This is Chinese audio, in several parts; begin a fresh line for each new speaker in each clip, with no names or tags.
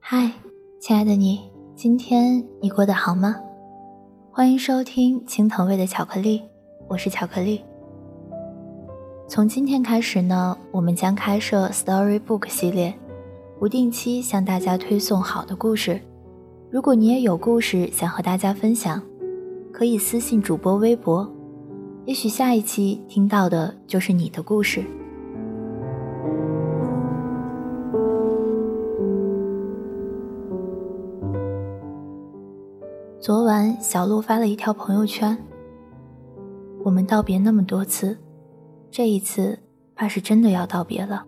嗨，亲爱的你，今天你过得好吗？欢迎收听青藤味的巧克力，我是巧克力。从今天开始呢，我们将开设 Storybook 系列，不定期向大家推送好的故事。如果你也有故事想和大家分享，可以私信主播微博。也许下一期听到的就是你的故事。昨晚小鹿发了一条朋友圈：“我们道别那么多次，这一次怕是真的要道别了。”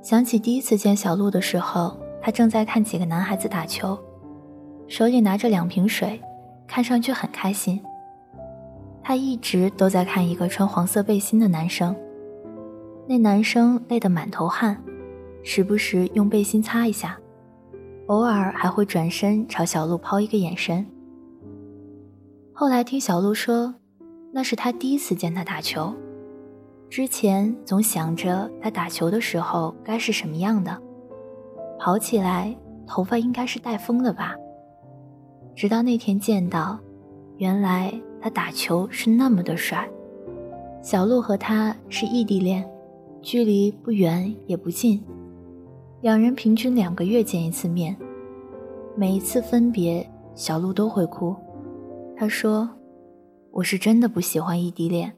想起第一次见小鹿的时候，他正在看几个男孩子打球，手里拿着两瓶水，看上去很开心。他一直都在看一个穿黄色背心的男生，那男生累得满头汗，时不时用背心擦一下，偶尔还会转身朝小鹿抛一个眼神。后来听小鹿说，那是他第一次见他打球，之前总想着他打球的时候该是什么样的，跑起来头发应该是带风的吧。直到那天见到，原来。他打球是那么的帅，小鹿和他是异地恋，距离不远也不近，两人平均两个月见一次面。每一次分别，小鹿都会哭。他说：“我是真的不喜欢异地恋，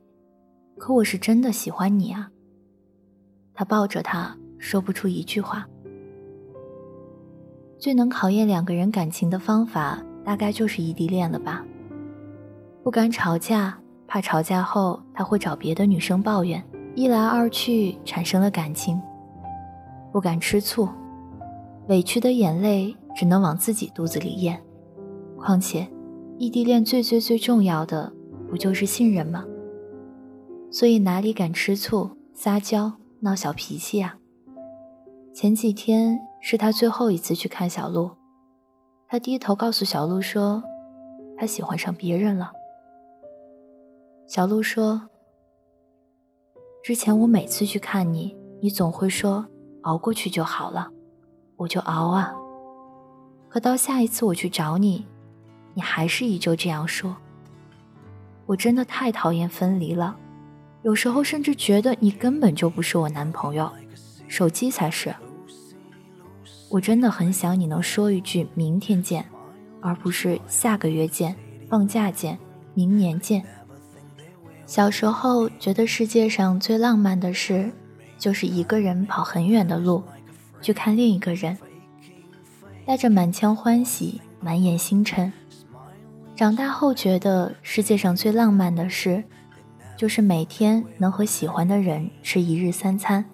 可我是真的喜欢你啊。”他抱着他，说不出一句话。最能考验两个人感情的方法，大概就是异地恋了吧。不敢吵架，怕吵架后他会找别的女生抱怨，一来二去产生了感情。不敢吃醋，委屈的眼泪只能往自己肚子里咽。况且，异地恋最最最重要的不就是信任吗？所以哪里敢吃醋、撒娇、闹小脾气呀？前几天是他最后一次去看小鹿，他低头告诉小鹿说，他喜欢上别人了。小鹿说：“之前我每次去看你，你总会说熬过去就好了，我就熬啊。可到下一次我去找你，你还是依旧这样说。我真的太讨厌分离了，有时候甚至觉得你根本就不是我男朋友，手机才是。我真的很想你能说一句明天见，而不是下个月见、放假见、明年见。”小时候觉得世界上最浪漫的事，就是一个人跑很远的路，去看另一个人，带着满腔欢喜，满眼星辰。长大后觉得世界上最浪漫的事，就是每天能和喜欢的人吃一日三餐，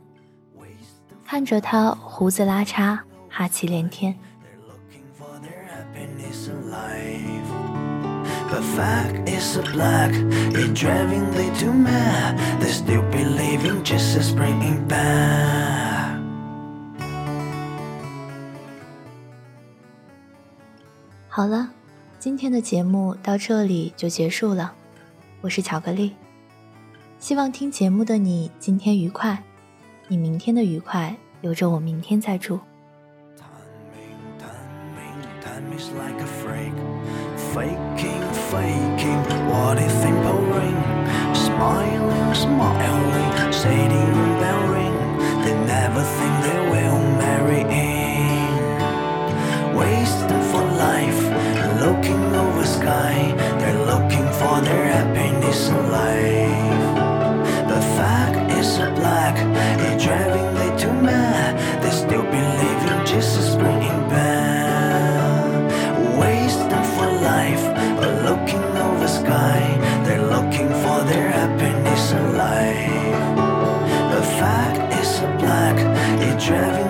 看着他胡子拉碴，哈气连天。The fact is a black, it driving they too mad. They still believing just as bringing back. 好了，今天的节目到这里就结束了。我是巧克力，希望听节目的你今天愉快，你明天的愉快留着我明天再祝。Enemies like a freak, faking, faking. What if in ring? Smiling, smiling, sitting bell ring. They never think
they will marry in. Wasting for life, looking over sky. They're looking for their happiness in life. But fact is a black. driving